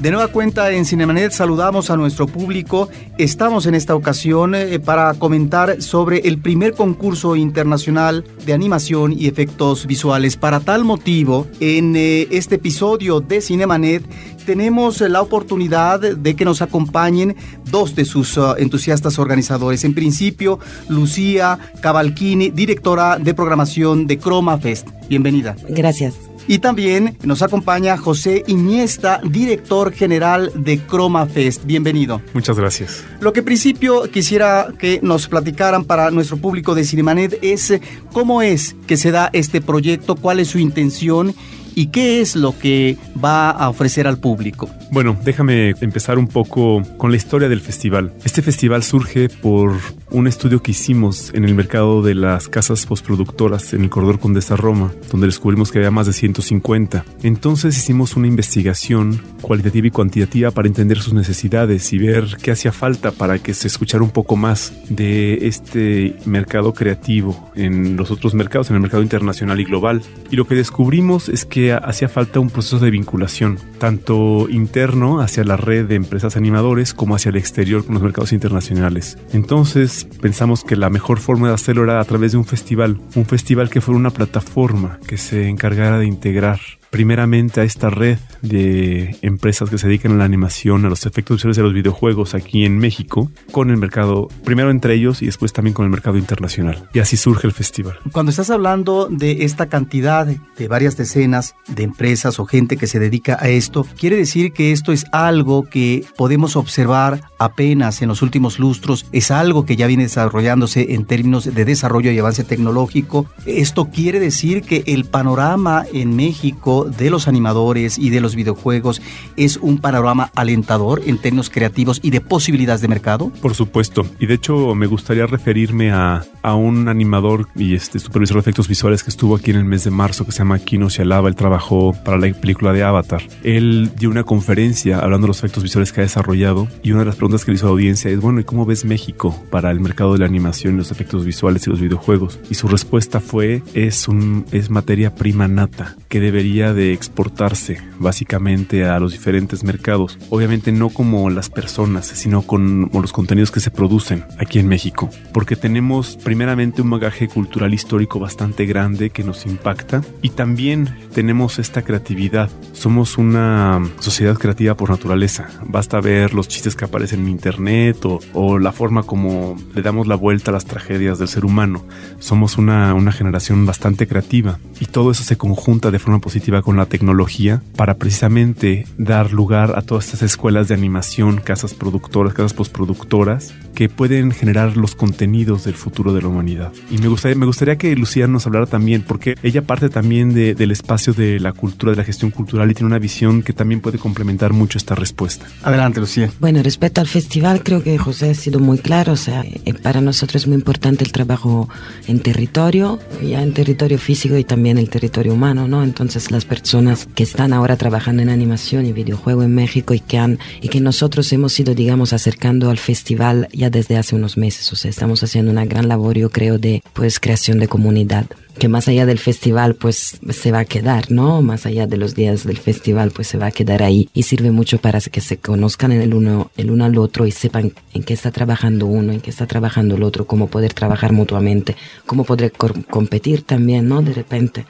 De nueva cuenta en Cinemanet saludamos a nuestro público. Estamos en esta ocasión eh, para comentar sobre el primer concurso internacional de animación y efectos visuales. Para tal motivo, en eh, este episodio de Cinemanet tenemos la oportunidad de que nos acompañen dos de sus uh, entusiastas organizadores. En principio, Lucía Cavalchini, directora de programación de Chroma Fest. Bienvenida. Gracias. Y también nos acompaña José Iniesta, director general de Chroma Fest. Bienvenido. Muchas gracias. Lo que principio quisiera que nos platicaran para nuestro público de Cinemanet es cómo es que se da este proyecto, cuál es su intención y qué es lo que va a ofrecer al público. Bueno, déjame empezar un poco con la historia del festival. Este festival surge por un estudio que hicimos en el mercado de las casas postproductoras en el corredor Condesa Roma, donde descubrimos que había más de 150. Entonces hicimos una investigación cualitativa y cuantitativa para entender sus necesidades y ver qué hacía falta para que se escuchara un poco más de este mercado creativo en los otros mercados, en el mercado internacional y global. Y lo que descubrimos es que hacía falta un proceso de vinculación, tanto interno hacia la red de empresas animadores como hacia el exterior con los mercados internacionales. Entonces pensamos que la mejor forma de hacerlo era a través de un festival, un festival que fuera una plataforma que se encargara de integrar primeramente a esta red de empresas que se dedican a la animación, a los efectos visuales de los videojuegos aquí en México, con el mercado, primero entre ellos y después también con el mercado internacional. Y así surge el festival. Cuando estás hablando de esta cantidad de varias decenas de empresas o gente que se dedica a esto, quiere decir que esto es algo que podemos observar apenas en los últimos lustros, es algo que ya viene desarrollándose en términos de desarrollo y avance tecnológico. Esto quiere decir que el panorama en México de los animadores y de los videojuegos es un panorama alentador en términos creativos y de posibilidades de mercado? Por supuesto, y de hecho me gustaría referirme a, a un animador y este supervisor de efectos visuales que estuvo aquí en el mes de marzo que se llama Kino Shalaba, él trabajó para la película de Avatar. Él dio una conferencia hablando de los efectos visuales que ha desarrollado y una de las preguntas que le hizo a la audiencia es, bueno, ¿y cómo ves México para el mercado de la animación, los efectos visuales y los videojuegos? Y su respuesta fue, es, un, es materia prima nata que debería de exportarse básicamente a los diferentes mercados. Obviamente no como las personas, sino con los contenidos que se producen aquí en México. Porque tenemos primeramente un bagaje cultural histórico bastante grande que nos impacta y también tenemos esta creatividad. Somos una sociedad creativa por naturaleza. Basta ver los chistes que aparecen en internet o, o la forma como le damos la vuelta a las tragedias del ser humano. Somos una, una generación bastante creativa y todo eso se conjunta de forma positiva con la tecnología para precisamente dar lugar a todas estas escuelas de animación, casas productoras, casas postproductoras que pueden generar los contenidos del futuro de la humanidad. Y me gustaría, me gustaría que Lucía nos hablara también, porque ella parte también del espacio de la cultura, de la gestión cultural y tiene una visión que también puede complementar mucho esta respuesta. Adelante, Lucía. Bueno, respecto al festival, creo que José ha sido muy claro. O sea, eh, para nosotros es muy importante el trabajo en territorio, ya en territorio físico y también el territorio humano, ¿no? Entonces, las personas que están ahora trabajando en animación y videojuego en México y que han, y que nosotros hemos ido, digamos, acercando al festival ya desde hace unos meses. O sea, estamos haciendo una gran labor, yo creo, de pues creación de comunidad que más allá del festival pues se va a quedar, ¿no? Más allá de los días del festival pues se va a quedar ahí y sirve mucho para que se conozcan el uno, el uno al otro y sepan en qué está trabajando uno, en qué está trabajando el otro, cómo poder trabajar mutuamente, cómo poder competir también, ¿no? De repente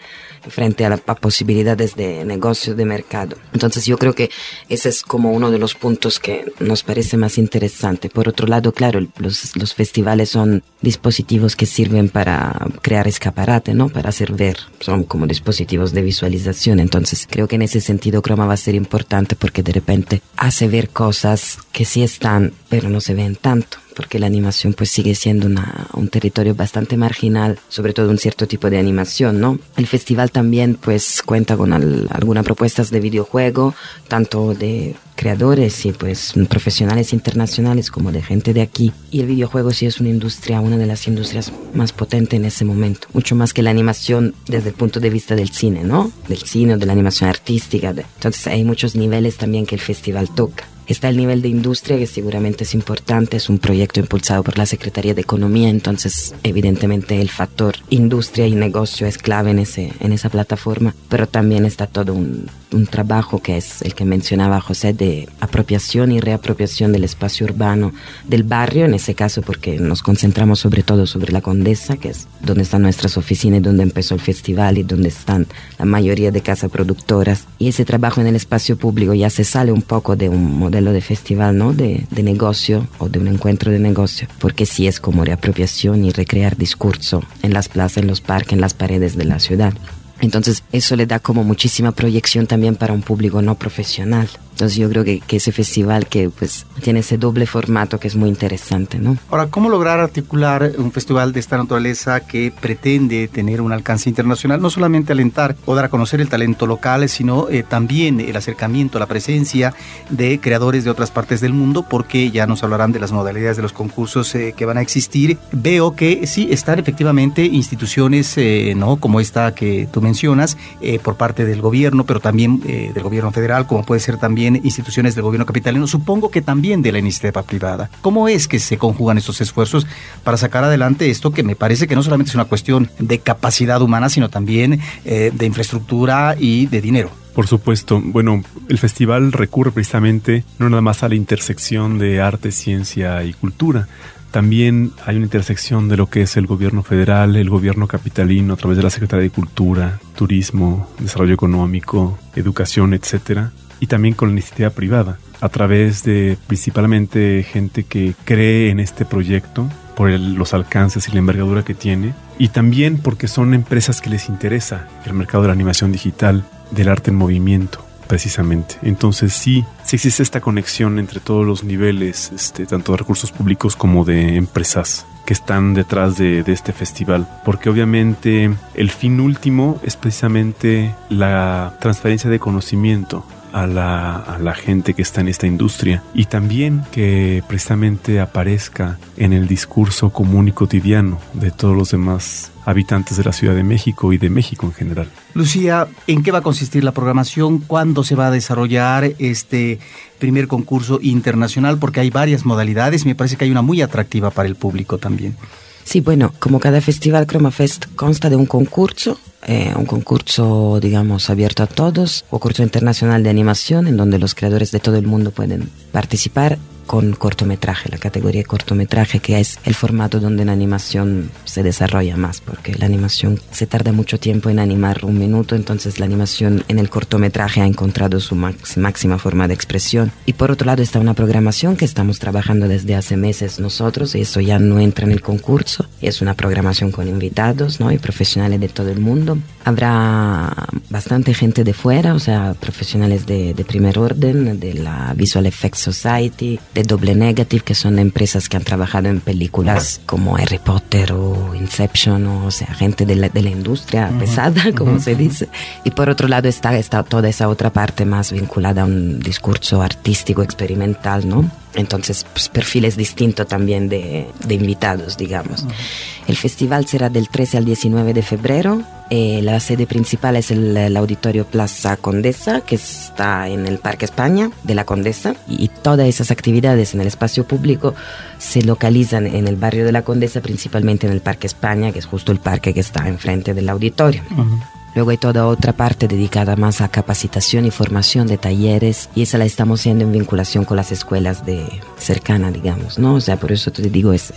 frente a, las posibilidades de negocio, de mercado. Entonces yo creo que ese es como uno de los puntos que nos parece más interesante. Por otro lado, claro, los, los festivales son dispositivos que sirven para crear escaparate, ¿no? Para hacer ver, son como dispositivos de visualización. Entonces creo que en ese sentido Chroma va a ser importante porque de repente hace ver cosas que sí están, pero no se ven tanto porque la animación pues sigue siendo una, un territorio bastante marginal, sobre todo un cierto tipo de animación, ¿no? El festival también pues cuenta con algunas propuestas de videojuego, tanto de creadores y pues profesionales internacionales como de gente de aquí. Y el videojuego sí es una industria, una de las industrias más potentes en ese momento, mucho más que la animación desde el punto de vista del cine, ¿no? Del cine o de la animación artística. Entonces hay muchos niveles también que el festival toca. Está el nivel de industria, que seguramente es importante, es un proyecto impulsado por la Secretaría de Economía, entonces evidentemente el factor industria y negocio es clave en, ese, en esa plataforma, pero también está todo un, un trabajo que es el que mencionaba José de apropiación y reapropiación del espacio urbano del barrio, en ese caso porque nos concentramos sobre todo sobre la Condesa, que es donde están nuestras oficinas, donde empezó el festival y donde están la mayoría de casas productoras. Y ese trabajo en el espacio público ya se sale un poco de un modelo de festival, ¿no? De, de negocio o de un encuentro de negocio, porque sí es como reapropiación y recrear discurso en las plazas, en los parques, en las paredes de la ciudad. Entonces eso le da como muchísima proyección también para un público no profesional. Entonces yo creo que, que, ese festival que pues tiene ese doble formato que es muy interesante, ¿no? Ahora, ¿cómo lograr articular un festival de esta naturaleza que pretende tener un alcance internacional? No solamente alentar o dar a conocer el talento local, sino eh, también el acercamiento, la presencia de creadores de otras partes del mundo, porque ya nos hablarán de las modalidades de los concursos eh, que van a existir. Veo que sí están efectivamente instituciones, eh, ¿no? Como esta que tú mencionas, eh, por parte del gobierno, pero también eh, del gobierno federal, como puede ser también instituciones del gobierno capitalino, supongo que también de la iniciativa privada. ¿Cómo es que se conjugan estos esfuerzos para sacar adelante esto que me parece que no solamente es una cuestión de capacidad humana, sino también eh, de infraestructura y de dinero? Por supuesto. Bueno, el festival recurre precisamente no nada más a la intersección de arte, ciencia y cultura, también hay una intersección de lo que es el gobierno federal, el gobierno capitalino a través de la Secretaría de Cultura, Turismo, Desarrollo Económico, Educación, etcétera, y también con la iniciativa privada a través de principalmente gente que cree en este proyecto por los alcances y la envergadura que tiene y también porque son empresas que les interesa el mercado de la animación digital, del arte en movimiento precisamente. Entonces sí, sí existe esta conexión entre todos los niveles, este, tanto de recursos públicos como de empresas que están detrás de, de, este festival, porque obviamente el fin último es precisamente la transferencia de conocimiento a la, a la, gente que está en esta industria y también que precisamente aparezca en el discurso común y cotidiano de todos los demás habitantes de la Ciudad de México y de México en general. Lucía, ¿en qué va a consistir la programación? ¿Cuándo se va a desarrollar este primer concurso internacional? Porque hay varias modalidades me parece que hay una muy atractiva para el público también. Sí, bueno, como cada festival, ChromaFest consta de un concurso, eh, un concurso, digamos, abierto a todos, concurso internacional de animación en donde los creadores de todo el mundo pueden participar con cortometraje, la categoría cortometraje, que es el formato donde la animación se desarrolla más, porque la animación se tarda mucho tiempo en animar un minuto, entonces la animación en el cortometraje ha encontrado su máxima forma de expresión. Y por otro lado está una programación que estamos trabajando desde hace meses nosotros, y eso ya no entra en el concurso, es una programación con invitados ¿no? y profesionales de todo el mundo. Habrá bastante gente de fuera, o sea, profesionales de, de primer orden, de la Visual Effects Society, de Doble Negative, que son empresas que han trabajado en películas como Harry Potter o Inception, o, o sea, gente de la, de la industria uh -huh. pesada, como uh -huh. se dice. Y por otro lado está, está toda esa otra parte más vinculada a un discurso artístico experimental, ¿no? Entonces, pues, perfiles distintos también de, de invitados, digamos. Uh -huh. El festival será del 13 al 19 de febrero. Eh, la sede principal es el, el, Auditorio Plaza Condesa, que está en el Parque España de la Condesa. Y, y, todas esas actividades en el espacio público se localizan en el barrio de la Condesa, principalmente en el Parque España, que es justo el parque que está enfrente del auditorio. Uh -huh. Luego hay toda otra parte dedicada más a capacitación y formación de talleres y esa la estamos haciendo en vinculación con las escuelas de cercana, digamos, ¿no? O sea, por eso te digo, es,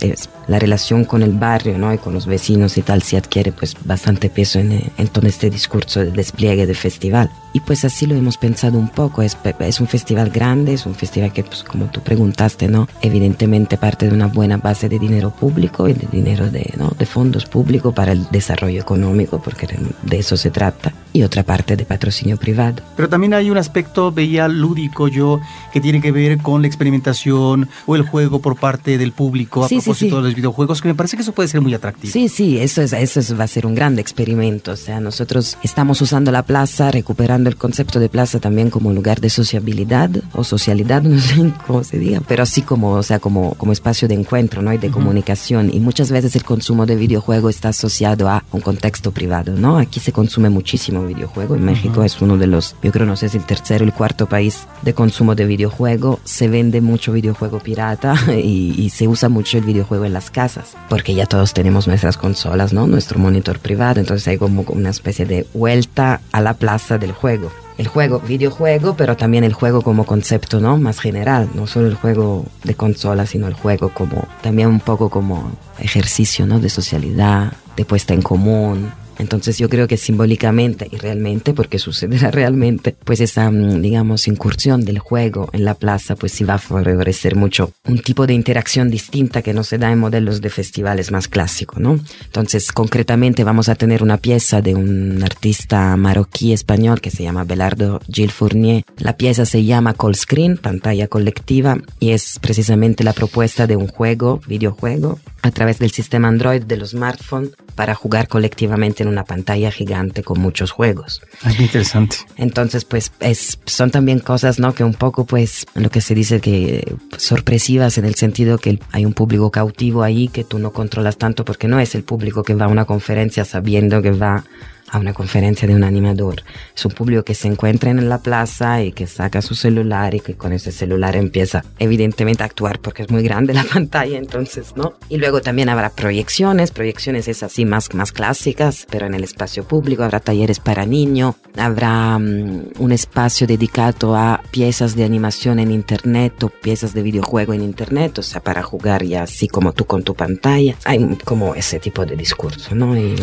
la relación con el barrio, ¿no? Y con los vecinos y tal, se adquiere pues bastante peso en, en todo este discurso de despliegue del festival. Y pues así lo hemos pensado un poco, es, es un festival grande, es un festival que, pues como tú preguntaste, ¿no? Evidentemente parte de una buena base de dinero público y de dinero de, ¿no? de fondos públicos para el desarrollo económico, porque de eso se trata. y otra parte de patrocinio privado. Pero también hay un aspecto, veía lúdico yo, que tiene que ver con la experimentación o el juego por parte del público a propósito de los videojuegos, que me parece que eso puede ser muy atractivo. Sí, sí, eso, es, eso va a ser un gran experimento. O sea, nosotros estamos usando la plaza, recuperando el concepto de plaza también como lugar de sociabilidad o socialidad, no sé cómo se diga, pero así como, o sea, como, como espacio de encuentro, ¿no? Y de comunicación. Y muchas veces el consumo de videojuego está asociado a un contexto privado, ¿no? Aquí se consume muchísimo videojuego. En México es uno de los, yo creo, no sé si el tercero el cuarto país de consumo de videojuego. Se vende mucho videojuego pirata y, y se usa mucho el videojuego en las casas, porque ya todos tenemos nuestras consolas, ¿no? Nuestro monitor privado. Entonces hay como una especie de vuelta a la plaza del juego el juego, videojuego, pero también el juego como concepto, ¿no? Más general, no solo el juego de consola, sino el juego como, también un poco como ejercicio, ¿no? De socialidad, de puesta en común, entonces yo creo que simbólicamente y realmente, porque sucederá realmente, pues esa, mm, digamos, incursión del juego en la plaza, pues sí va a favorecer mucho un tipo de interacción distinta que no se da en modelos de festivales más clásicos, ¿no? Entonces, concretamente vamos a tener una pieza de un artista marroquí español que se llama Belardo Gil Fournier. La pieza se llama Call Screen, pantalla colectiva, y es precisamente la propuesta de un juego, videojuego, a través del sistema Android de los smartphones para jugar colectivamente en una pantalla gigante con muchos juegos. Es muy interesante. Entonces, pues es, son también cosas, ¿no? Que un poco, pues, lo que se dice que sorpresivas en el sentido que hay un público cautivo ahí que tú no controlas tanto porque no es el público que va a una conferencia sabiendo que va a una conferencia de un animador. Es un público que se encuentra en la plaza y que saca su celular y que con ese celular empieza evidentemente a actuar porque es muy grande la pantalla, entonces, ¿no? Y luego también habrá proyecciones, proyecciones es así más, más clásicas, pero en el espacio público habrá talleres para niños, habrá mm, un espacio dedicado a piezas de animación en internet o piezas de videojuego en internet, o sea, para jugar ya así como tú con tu pantalla. Hay como ese tipo de discurso, ¿no? Y,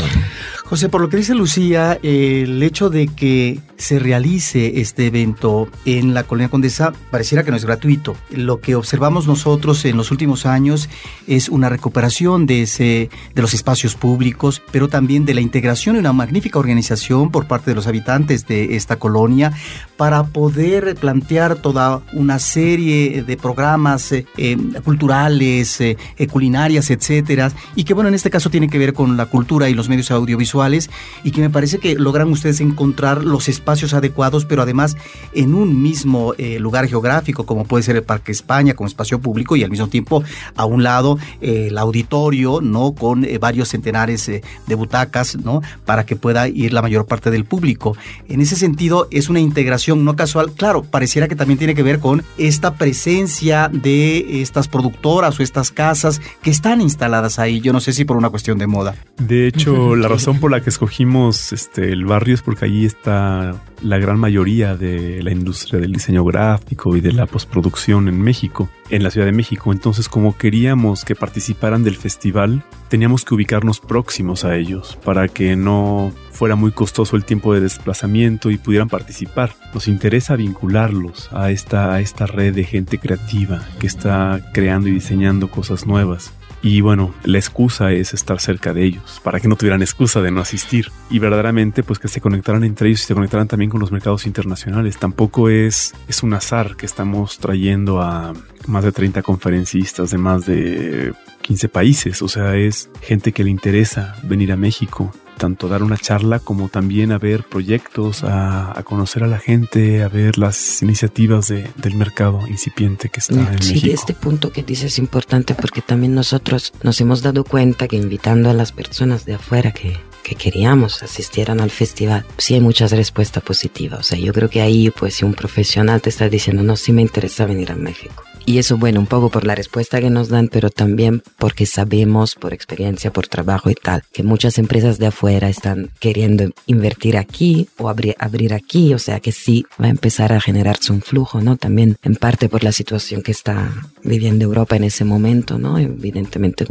José, por lo que dice Lucía, el hecho de que se realice este evento en la Colonia Condesa pareciera que no es gratuito. Lo que observamos nosotros en los últimos años es una recuperación de, ese, de los espacios públicos, pero también de la integración de una magnífica organización por parte de los habitantes de esta colonia para poder plantear toda una serie de programas eh, eh, culturales, eh, culinarias, etcétera, y que bueno, en este caso tiene que ver con la cultura y los medios audiovisuales y que me parece que logran ustedes encontrar los espacios adecuados, pero además en un mismo eh, lugar geográfico, como puede ser el Parque España como espacio público y al mismo tiempo a un lado eh, el auditorio, ¿no? Con eh, varios centenares de butacas, ¿no? Para que pueda ir la mayor parte del público. En ese sentido es una integración no casual. Claro, pareciera que también tiene que ver con esta presencia de estas productoras o estas casas que están instaladas ahí. Yo no sé si por una cuestión de moda. De hecho, la razón por la que escogimos este, el barrio es porque allí está la gran mayoría de la industria del diseño gráfico y de la postproducción en México, en la Ciudad de México. Entonces, como queríamos que participaran del festival, teníamos que ubicarnos próximos a ellos para que no fuera muy costoso el tiempo de desplazamiento y pudieran participar. Nos interesa vincularlos a esta, a esta red de gente creativa que está creando y diseñando cosas nuevas. Y bueno, la excusa es estar cerca de ellos, para que no tuvieran excusa de no asistir. Y verdaderamente, pues que se conectaran entre ellos y se conectaran también con los mercados internacionales. Tampoco es, es un azar que estamos trayendo a más de 30 conferencistas de más de 15 países. O sea, es gente que le interesa venir a México tanto dar una charla como también a ver proyectos, a, conocer a la gente, a ver las iniciativas del mercado incipiente que está en México. Sí, este punto que dices es importante porque también nosotros nos hemos dado cuenta que invitando a las personas de afuera que, que queríamos asistieran al festival, sí hay muchas respuestas positivas. O sea, yo creo que ahí, pues, si un profesional te está diciendo, no, sí me interesa venir a México y eso, bueno, un poco por la respuesta que nos dan, pero también porque sabemos por experiencia, por trabajo y tal, que muchas empresas de afuera están queriendo invertir aquí o abrir, abrir aquí, o sea que sí va a empezar a generarse un flujo, ¿no? También en parte por la situación que está viviendo Europa en ese momento, ¿no? Evidentemente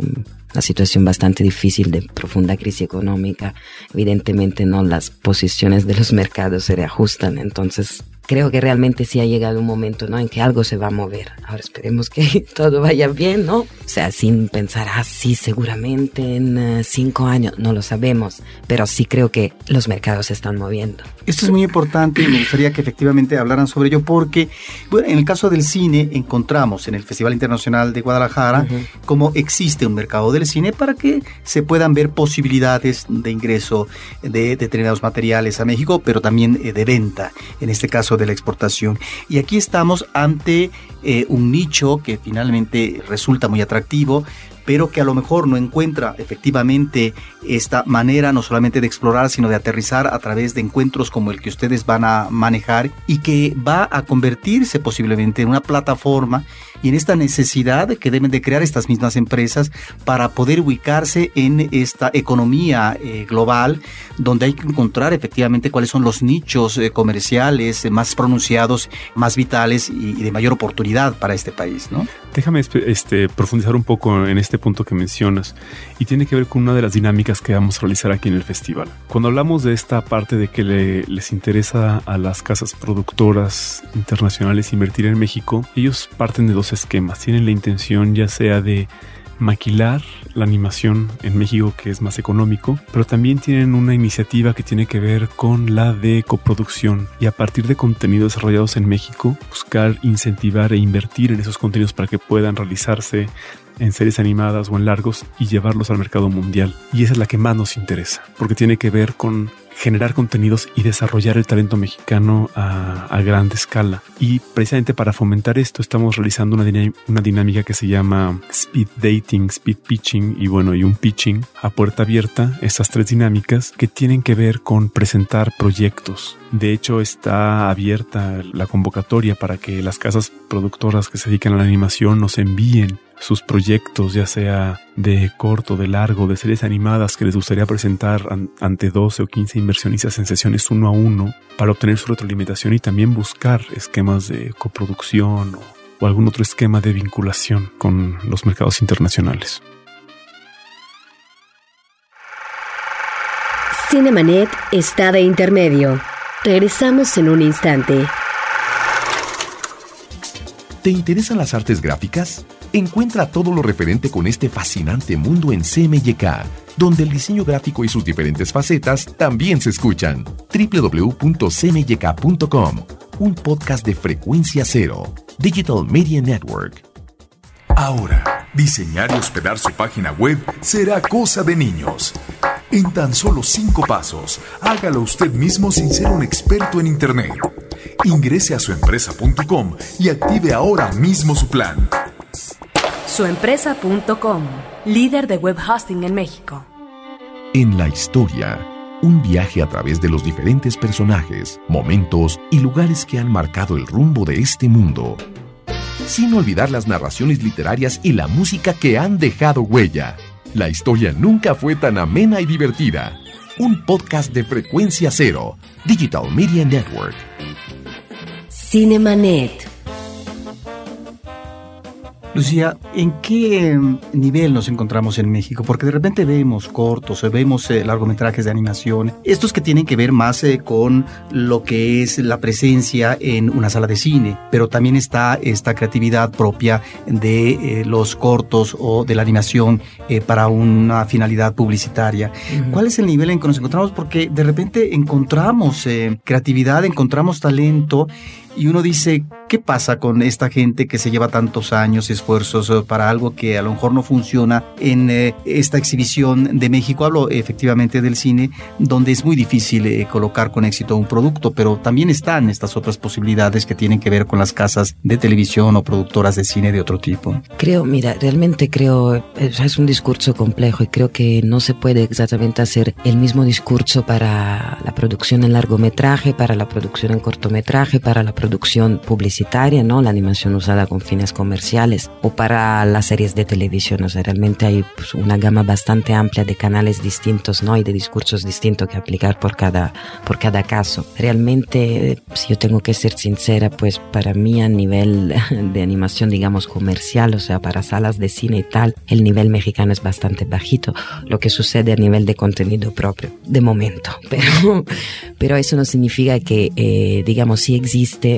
una situación bastante difícil de profunda crisis económica, evidentemente no las posiciones de los mercados se reajustan, entonces creo que realmente sí ha llegado un momento, ¿no? En que algo se va a mover. Ahora esperemos que todo vaya bien, ¿no? O sea, sin pensar, ah, sí, seguramente en eh, cinco años, no lo sabemos, pero sí creo que los mercados se están moviendo. Esto es muy importante y me gustaría que efectivamente hablaran sobre ello porque, bueno, en el caso del cine encontramos en el Festival Internacional de Guadalajara cómo existe un mercado del cine para que se puedan ver posibilidades de ingreso de determinados materiales a México, pero también eh, de venta, en este caso de la exportación. Y aquí estamos ante eh, un nicho que finalmente resulta muy atractivo, pero que a lo mejor no encuentra efectivamente esta manera no solamente de explorar, sino de aterrizar a través de encuentros como el que ustedes van a manejar y que va a convertirse posiblemente en una plataforma y en esta necesidad que deben de crear estas mismas empresas para poder ubicarse en esta economía eh, global donde hay que encontrar efectivamente cuáles son los nichos eh, comerciales eh, más pronunciados, más vitales y, de mayor oportunidad para este país, ¿no? Déjame este, profundizar un poco en este punto que mencionas y tiene que ver con una de las dinámicas que vamos a realizar aquí en el festival. Cuando hablamos de esta parte de que les interesa a las casas productoras internacionales invertir en México, ellos parten de dos esquemas. Tienen la intención ya sea de maquilar la animación en México que es más económico, pero también tienen una iniciativa que tiene que ver con la de coproducción y a partir de contenidos desarrollados en México buscar incentivar e invertir en esos contenidos para que puedan realizarse en series animadas o en largos y llevarlos al mercado mundial. Y esa es la que más nos interesa, porque tiene que ver con generar contenidos y desarrollar el talento mexicano a, a gran escala. Y precisamente para fomentar esto estamos realizando una, dinámica que se llama speed dating, speed pitching y bueno, y un pitching a puerta abierta, estas tres dinámicas que tienen que ver con presentar proyectos. De hecho, está abierta la convocatoria para que las casas productoras que se dedican a la animación nos envíen sus proyectos, ya sea de corto, de largo, de series animadas que les gustaría presentar ante 12 o 15 inversionistas en sesiones uno a uno para obtener su retroalimentación y también buscar esquemas de coproducción o, o algún otro esquema de vinculación con los mercados internacionales. Cinemanet está de intermedio. Regresamos en un instante. ¿Te interesan las artes gráficas? Encuentra todo lo referente con este fascinante mundo en CMYK, donde el diseño gráfico y sus diferentes facetas también se escuchan. www.cmyk.com, un podcast de frecuencia cero, Digital Media Network. Ahora, diseñar y hospedar su página web será cosa de niños. En tan solo cinco pasos, hágalo usted mismo sin ser un experto en Internet. Ingrese a suempresa.com y active ahora mismo su plan. Suempresa.com, líder de web hosting en México. En la historia, un viaje a través de los diferentes personajes, momentos y lugares que han marcado el rumbo de este mundo. Sin olvidar las narraciones literarias y la música que han dejado huella. La historia nunca fue tan amena y divertida. Un podcast de frecuencia cero, Digital Media Network. Cinemanet. Lucía, ¿en qué em, nivel nos encontramos en México? Porque de repente vemos cortos, eh, vemos eh, largometrajes de animación, estos que tienen que ver más eh, con lo que es la presencia en una sala de cine, pero también está esta creatividad propia de los cortos o de la animación para una finalidad publicitaria. ¿Cuál es el nivel en que nos encontramos? Porque de repente encontramos creatividad, encontramos talento y uno dice, ¿qué pasa con esta gente que se lleva tantos años, esfuerzos eh, para algo que a lo mejor no funciona en eh, esta exhibición de México? Hablo efectivamente del cine, donde es muy difícil eh, colocar con éxito un producto, pero también están estas otras posibilidades que tienen que ver con las casas de televisión o productoras de cine de otro tipo. Creo, mira, realmente creo, es un discurso complejo y creo que no se puede exactamente hacer el mismo discurso para la producción en largometraje, para la producción en cortometraje, para la producción producción publicitaria, ¿no? La animación usada con fines comerciales o para las series de televisión. O sea, realmente hay pues, una gama bastante amplia de canales distintos, ¿no? Y de discursos distintos que aplicar por cada, por cada caso. Realmente, si yo tengo que ser sincera, pues para mí a nivel de animación, digamos, comercial, o sea, para salas de cine y tal, el nivel mexicano es bastante bajito. Lo que sucede a nivel de contenido propio, de momento. Pero, pero eso no significa que, eh, digamos, si existe,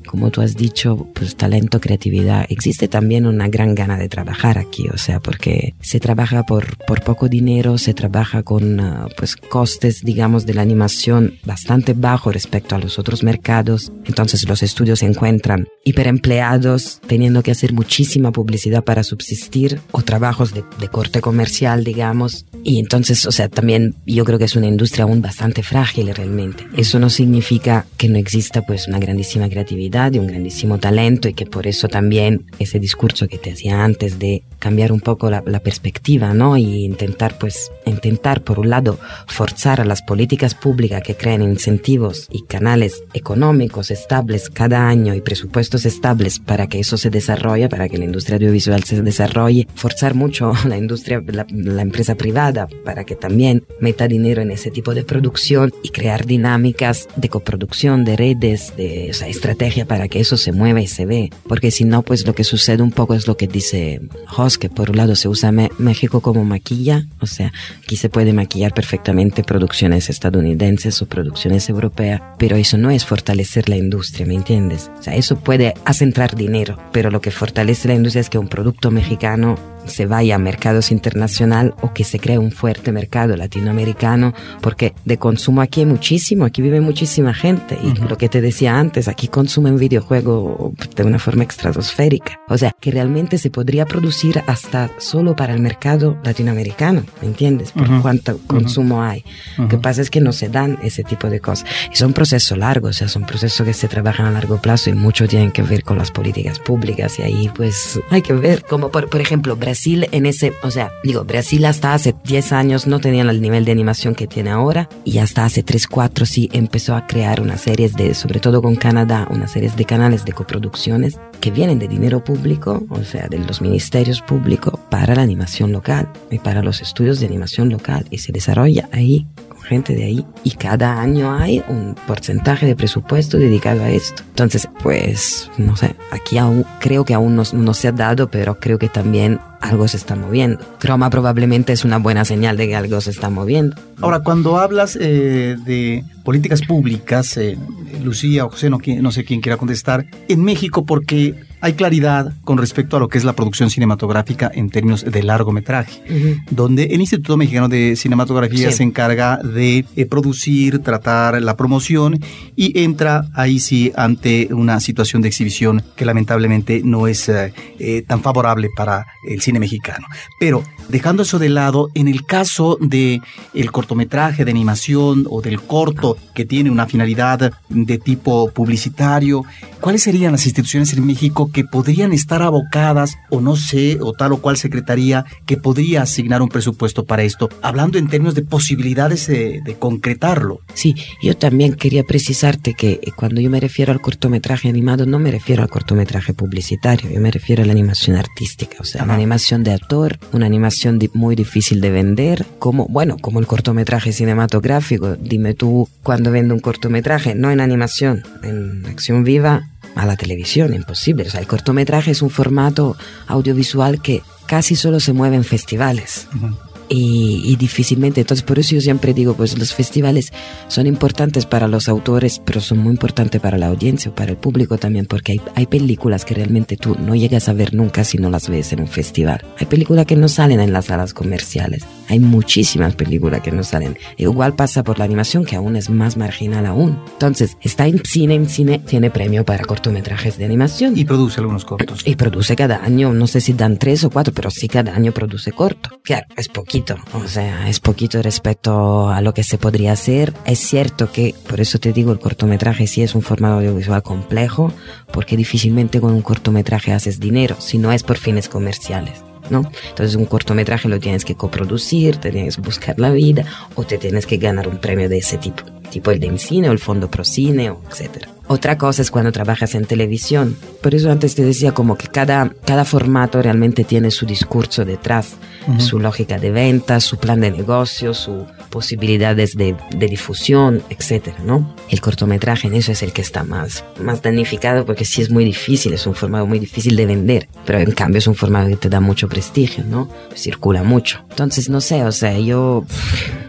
como tú has dicho, pues talento, creatividad, existe también una gran gana de trabajar aquí, o sea, porque se trabaja por, por poco dinero, se trabaja con, uh, pues, costes, digamos, de la animación bastante bajo respecto a los otros mercados, entonces los estudios se encuentran hiperempleados, teniendo que hacer muchísima publicidad para subsistir, o trabajos de, de corte comercial, digamos, y entonces, o sea, también yo creo que es una industria aún bastante frágil realmente. Eso no significa que no exista pues una grandísima creatividad y un grandísimo talento y que por eso también ese discurso que te hacía antes de cambiar un poco la, la perspectiva, ¿no? Y intentar pues, intentar por un lado forzar a las políticas públicas que creen incentivos y canales económicos estables cada año y presupuestos estables para que eso se desarrolle, para que la industria audiovisual se desarrolle, forzar mucho la industria, la, la empresa privada para que también meta dinero en ese tipo de producción y crear dinámicas de coproducción, de redes, de o sea, estrategia para que eso se mueva y se ve. Porque si no, pues lo que sucede un poco es lo que dice Jos, que por un lado se usa México como maquilla, o sea, aquí se puede maquillar perfectamente producciones estadounidenses o producciones europeas, pero eso no es fortalecer la industria, ¿me entiendes? O sea, eso puede hacer entrar dinero, pero lo que fortalece la industria es que un producto mexicano se vaya a mercados internacional o que se cree un fuerte mercado latinoamericano, porque de consumo aquí hay muchísimo, aquí vive muchísima gente y uh -huh. lo que te decía antes, aquí consumen videojuegos de una forma estratosférica. O sea, que realmente se podría producir hasta solo para el mercado latinoamericano, ¿me entiendes? Por uh -huh. cuánto uh -huh. consumo hay. Lo que pasa es que no se dan ese tipo de cosas. Y son procesos largos, o sea, son procesos que se trabajan a largo plazo y mucho tienen que ver con las políticas públicas y ahí pues hay que ver, como por, por ejemplo, Brasil en ese, o sea, digo, Brasil hasta hace 10 años no tenía el nivel de animación que tiene ahora y hasta hace 3, 4 sí empezó a crear unas series de, sobre todo con Canadá, unas series de canales de coproducciones que vienen de dinero público, o sea, de los ministerios públicos para la animación local y para los estudios de animación local y se desarrolla ahí gente de ahí y cada año hay un porcentaje de presupuesto dedicado a esto. Entonces, pues, no sé, aquí aún creo que aún no, no se ha dado, pero creo que también algo se está moviendo. Croma probablemente es una buena señal de que algo se está moviendo. Ahora, cuando hablas eh, de políticas públicas, eh, Lucía o José, no, no sé quién quiera contestar, en México, porque hay claridad con respecto a lo que es la producción cinematográfica en términos de largometraje, uh -huh. donde el Instituto Mexicano de Cinematografía sí. se encarga de eh, producir, tratar la promoción y entra ahí sí ante una situación de exhibición que lamentablemente no es eh, eh, tan favorable para el cine mexicano. Pero dejando eso de lado, en el caso de el cortometraje de animación o del corto que tiene una finalidad de tipo publicitario, ¿cuáles serían las instituciones en México que podrían estar abocadas o no sé, o tal o cual secretaría que podría asignar un presupuesto para esto, hablando en términos de posibilidades de, de concretarlo? Sí, yo también quería precisarte que cuando yo me refiero al cortometraje animado, no me refiero al cortometraje publicitario, yo me refiero a la animación artística, o sea, Ajá. una animación de actor, una animación muy difícil de vender, como, bueno, como el cortometraje cinematográfico. Dime tú, cuando vendo un cortometraje, no en animación, en acción viva, a la televisión, imposible. O sea, el cortometraje es un formato audiovisual que casi solo se mueve en festivales. Uh -huh. Y, y, difícilmente, entonces por eso yo siempre digo, pues los festivales son importantes para los autores, pero son muy importantes para la audiencia o para el público también, porque hay, hay películas que realmente tú no llegas a ver nunca si no las ves en un festival. Hay películas que no salen en las salas comerciales, hay muchísimas películas que no salen. Igual pasa por la animación, que aún es más marginal aún. Entonces, está en cine, en cine tiene premio para cortometrajes de animación. Y produce algunos cortos. Y produce cada año, no sé si dan tres o cuatro, pero sí cada año produce corto. Claro, es poquito o sea, es poquito respecto a lo que se podría hacer. Es cierto que, por eso te digo, el cortometraje sí es un formato audiovisual complejo, porque difícilmente con un cortometraje haces dinero, si no es por fines comerciales. ¿No? Entonces un cortometraje lo tienes que coproducir, te tienes que buscar la vida o te tienes que ganar un premio de ese tipo, tipo el de cine o el Fondo Procine o etcétera. Otra cosa es cuando trabajas en televisión. Por eso antes te decía como que cada, cada formato realmente tiene su discurso detrás, su lógica de venta, su plan de negocio, sus posibilidades de, de, difusión, etcétera, ¿no? El cortometraje en eso es el que está más, más danificado porque sí es muy difícil, es un formato muy difícil de vender, pero en cambio es un formato que te da mucho prestigio, ¿no? Circula mucho. Entonces, no sé, o sea, yo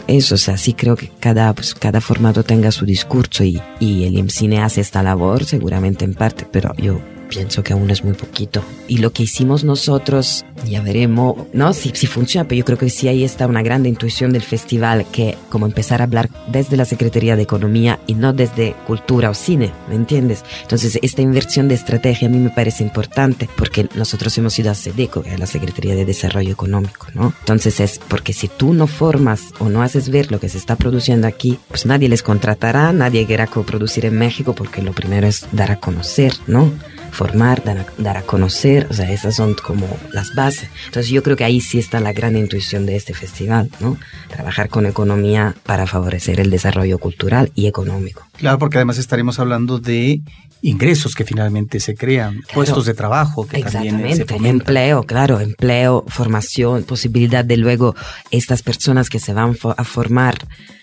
eso, o sea, sí creo que cada, pues, cada formato tenga su discurso y, y el IMCINE hace esta labor, seguramente en parte, pero yo pienso que aún es muy poquito. Y lo que hicimos nosotros, ya veremos, ¿no? Si, si funciona, pero yo creo que sí ahí está una gran intuición del festival, que como empezar a hablar desde la Secretaría de Economía y no desde cultura o cine, ¿me entiendes? Entonces, esta inversión de estrategia a mí me parece importante porque nosotros hemos ido a SEDECO, que es la Secretaría de Desarrollo Económico, ¿no? Entonces es porque si tú no formas o no haces ver lo que se está produciendo aquí, pues nadie les contratará, nadie querrá coproducir en México porque lo primero es dar a conocer, ¿no? Formar, dar a, dar a, conocer, o sea, esas son como las bases. Entonces yo creo que ahí sí está la gran intuición de este festival, ¿no? Trabajar con economía para favorecer el desarrollo cultural y económico. Claro, porque además estaremos hablando de ingresos que finalmente se crean, claro, puestos de trabajo que exactamente, también se empleo, claro, empleo, formación, posibilidad de luego estas personas que se van a formar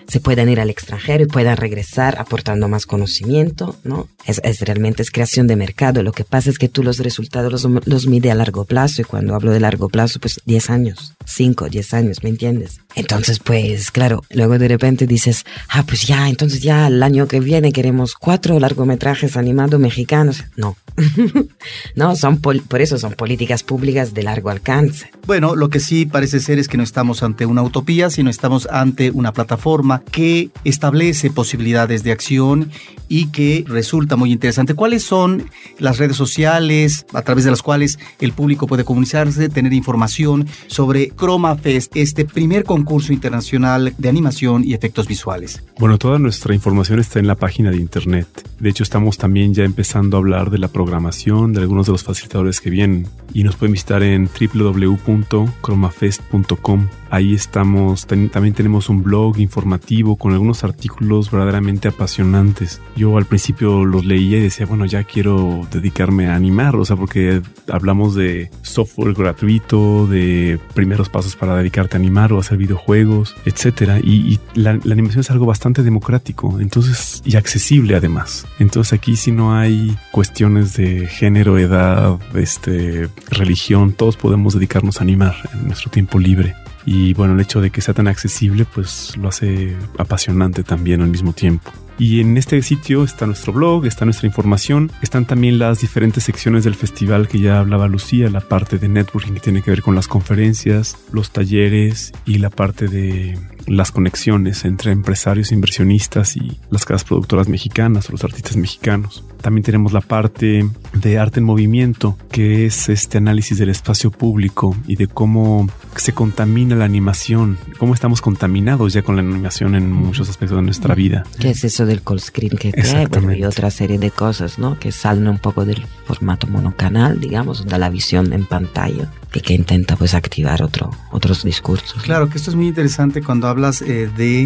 se puedan ir al extranjero y puedan regresar aportando más conocimiento, ¿no? Es, es, realmente es creación de mercado. Lo que pasa es que tú los resultados los, los mide a largo plazo y cuando hablo de largo plazo, pues 10 años, 5, 10 años, ¿me entiendes? Entonces, pues claro, luego de repente dices, ah, pues ya, entonces ya el año que viene queremos cuatro largometrajes animados mexicanos. No, no, son por eso son políticas públicas de largo alcance. Bueno, lo que sí parece ser es que no estamos ante una utopía, sino estamos ante una plataforma que establece posibilidades de acción y que resulta muy interesante. ¿Cuáles son las redes sociales a través de las cuales el público puede comunicarse, tener información sobre Chroma Fest, este primer concurso internacional de animación y efectos visuales? Bueno, toda nuestra información está en la página de internet. De hecho, estamos también ya empezando a hablar de la programación de algunos de los facilitadores que vienen y nos pueden visitar en www.chromafest.com. Ahí estamos, también tenemos un blog informativo con algunos artículos verdaderamente apasionantes yo al principio los leía y decía, bueno, ya quiero dedicarme a animar, o sea, porque hablamos de software gratuito, de primeros pasos para dedicarte a animar o hacer videojuegos, etcétera. Y, y la, la, animación es algo bastante democrático, entonces, y accesible además. Entonces aquí si no hay cuestiones de género, edad, este, religión, todos podemos dedicarnos a animar en nuestro tiempo libre. Y bueno, el hecho de que sea tan accesible, pues lo hace apasionante también al mismo tiempo. Y en este sitio está nuestro blog, está nuestra información, están también las diferentes secciones del festival que ya hablaba Lucía, la parte de networking que tiene que ver con las conferencias, los talleres y la parte de las conexiones entre empresarios, inversionistas y las casas productoras mexicanas o los artistas mexicanos. También tenemos la parte de arte en movimiento, que es este análisis del espacio público y de cómo se contamina la animación, cómo estamos contaminados ya con la animación en muchos aspectos de nuestra vida. ¿Qué es eso del call screen que trae? Bueno, y otra serie de cosas, ¿no? Que salen un poco del formato monocanal, digamos, de la visión en pantalla que intenta pues activar otro, otros discursos. Claro, que esto es muy interesante cuando hablas eh, de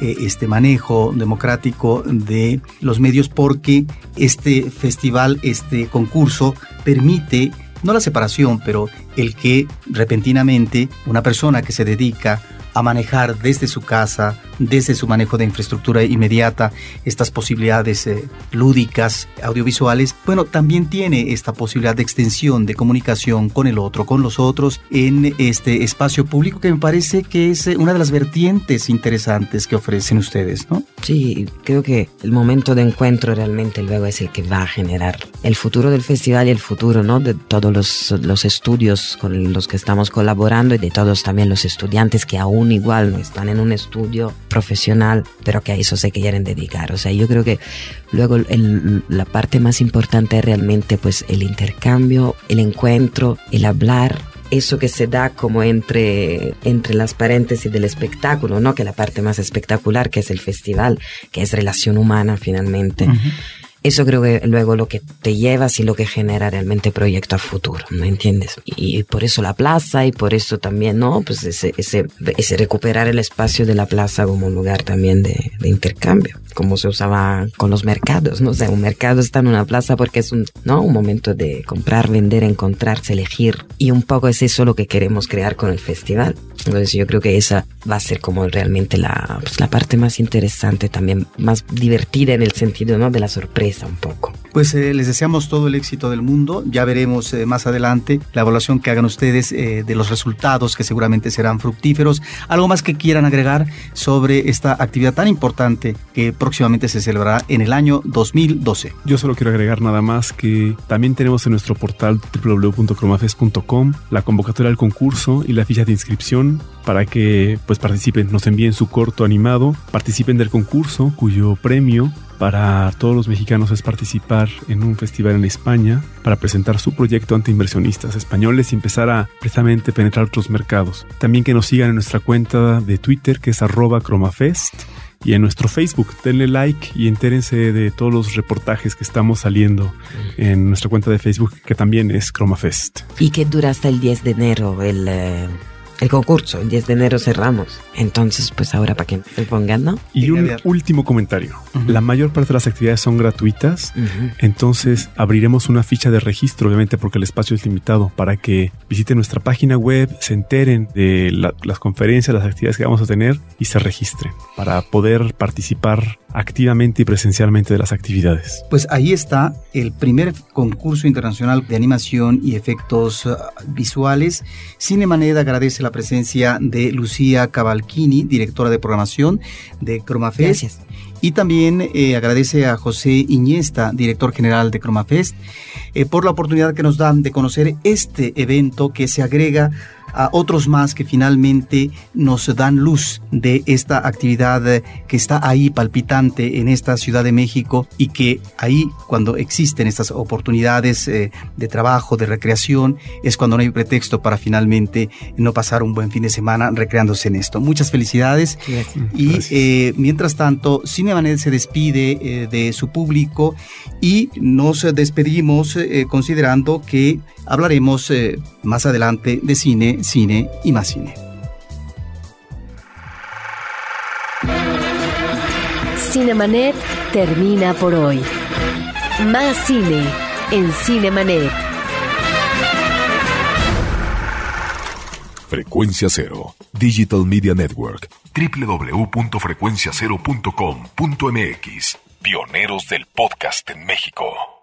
eh, este manejo democrático de los medios porque este festival, este concurso permite no la separación, pero el que repentinamente una persona que se dedica a manejar desde su casa, desde su manejo de infraestructura inmediata, estas posibilidades eh, lúdicas, audiovisuales, bueno, también tiene esta posibilidad de extensión de comunicación con el otro, con los otros, en este espacio público que me parece que es eh, una de las vertientes interesantes que ofrecen ustedes, ¿no? Sí, creo que el momento de encuentro realmente luego es el que va a generar el futuro del festival y el futuro, ¿no? De todos los, los estudios con los que estamos colaborando y de todos también los estudiantes que aún igual están en un estudio profesional, pero que a eso se quieren dedicar. O sea, yo creo que luego el, la parte más importante es realmente pues el intercambio, el encuentro, el hablar, eso que se da como entre, entre las paréntesis del espectáculo, ¿no? Que la parte más espectacular, que es el festival, que es relación humana finalmente. Uh -huh. Eso creo que luego lo que te llevas y lo que genera realmente proyecto a futuro, ¿me entiendes? Y, por eso la plaza y por eso también, ¿no? Pues ese, ese, recuperar el espacio de la plaza como un lugar también de, de, intercambio, como se usaba con los mercados, ¿no? O sea, un mercado está en una plaza porque es un, ¿no? Un momento de comprar, vender, encontrarse, elegir. Y un poco es eso lo que queremos crear con el festival. Entonces yo creo que esa va a ser como realmente la, pues, la parte más interesante también, más divertida en el sentido, ¿no? De la sorpresa un poco. Pues eh, les deseamos todo el éxito del mundo. Ya veremos eh, más adelante la evaluación que hagan ustedes eh, de los resultados que seguramente serán fructíferos. ¿Algo más que quieran agregar sobre esta actividad tan importante que próximamente se celebrará en el año 2012? Yo solo quiero agregar nada más que también tenemos en nuestro portal www.cromafest.com la convocatoria al concurso y la ficha de inscripción para que pues participen, nos envíen su corto animado, participen del concurso cuyo premio para todos los mexicanos es participar en un festival en España para presentar su proyecto ante inversionistas españoles y empezar a precisamente penetrar otros mercados. También que nos sigan en nuestra cuenta de Twitter que es arroba cromafest y en nuestro Facebook. Denle like y entérense de todos los reportajes que estamos saliendo en nuestra cuenta de Facebook que también es Cromafest. Y que dura hasta el 10 de enero el... Eh, el concurso, el 10 de enero cerramos. Entonces, pues ahora para que se pongan, ¿no? Y un último comentario. La mayor parte de las actividades son gratuitas, entonces abriremos una ficha de registro, obviamente porque el espacio es limitado, para que visiten nuestra página web, se enteren de las conferencias, las actividades que vamos a tener y se registren para poder participar activamente y presencialmente de las actividades. Pues ahí está el primer concurso internacional de animación y efectos uh, visuales. Cinemaned agradece la presencia de Lucía Cavalchini, directora de programación de ChromaFest. Gracias. Y también eh, agradece a José Iñesta, director general de ChromaFest, eh, por la oportunidad que nos dan de conocer este evento que se agrega a otros más que finalmente nos dan luz de esta actividad que está ahí palpitante en esta Ciudad de México y que ahí cuando existen estas oportunidades eh, de trabajo, de recreación, es cuando no hay pretexto para finalmente no pasar un buen fin de semana recreándose en esto. Muchas felicidades. Y eh, mientras tanto Cinemanet se despide eh, de su público y nos despedimos considerando que hablaremos más adelante de cine, cine y más cine. Cinemanet termina por hoy. Más cine en Cinemanet. Frecuencia Cero, Digital Media Network, www.frecuenciacero.com.mx, pioneros del podcast en México.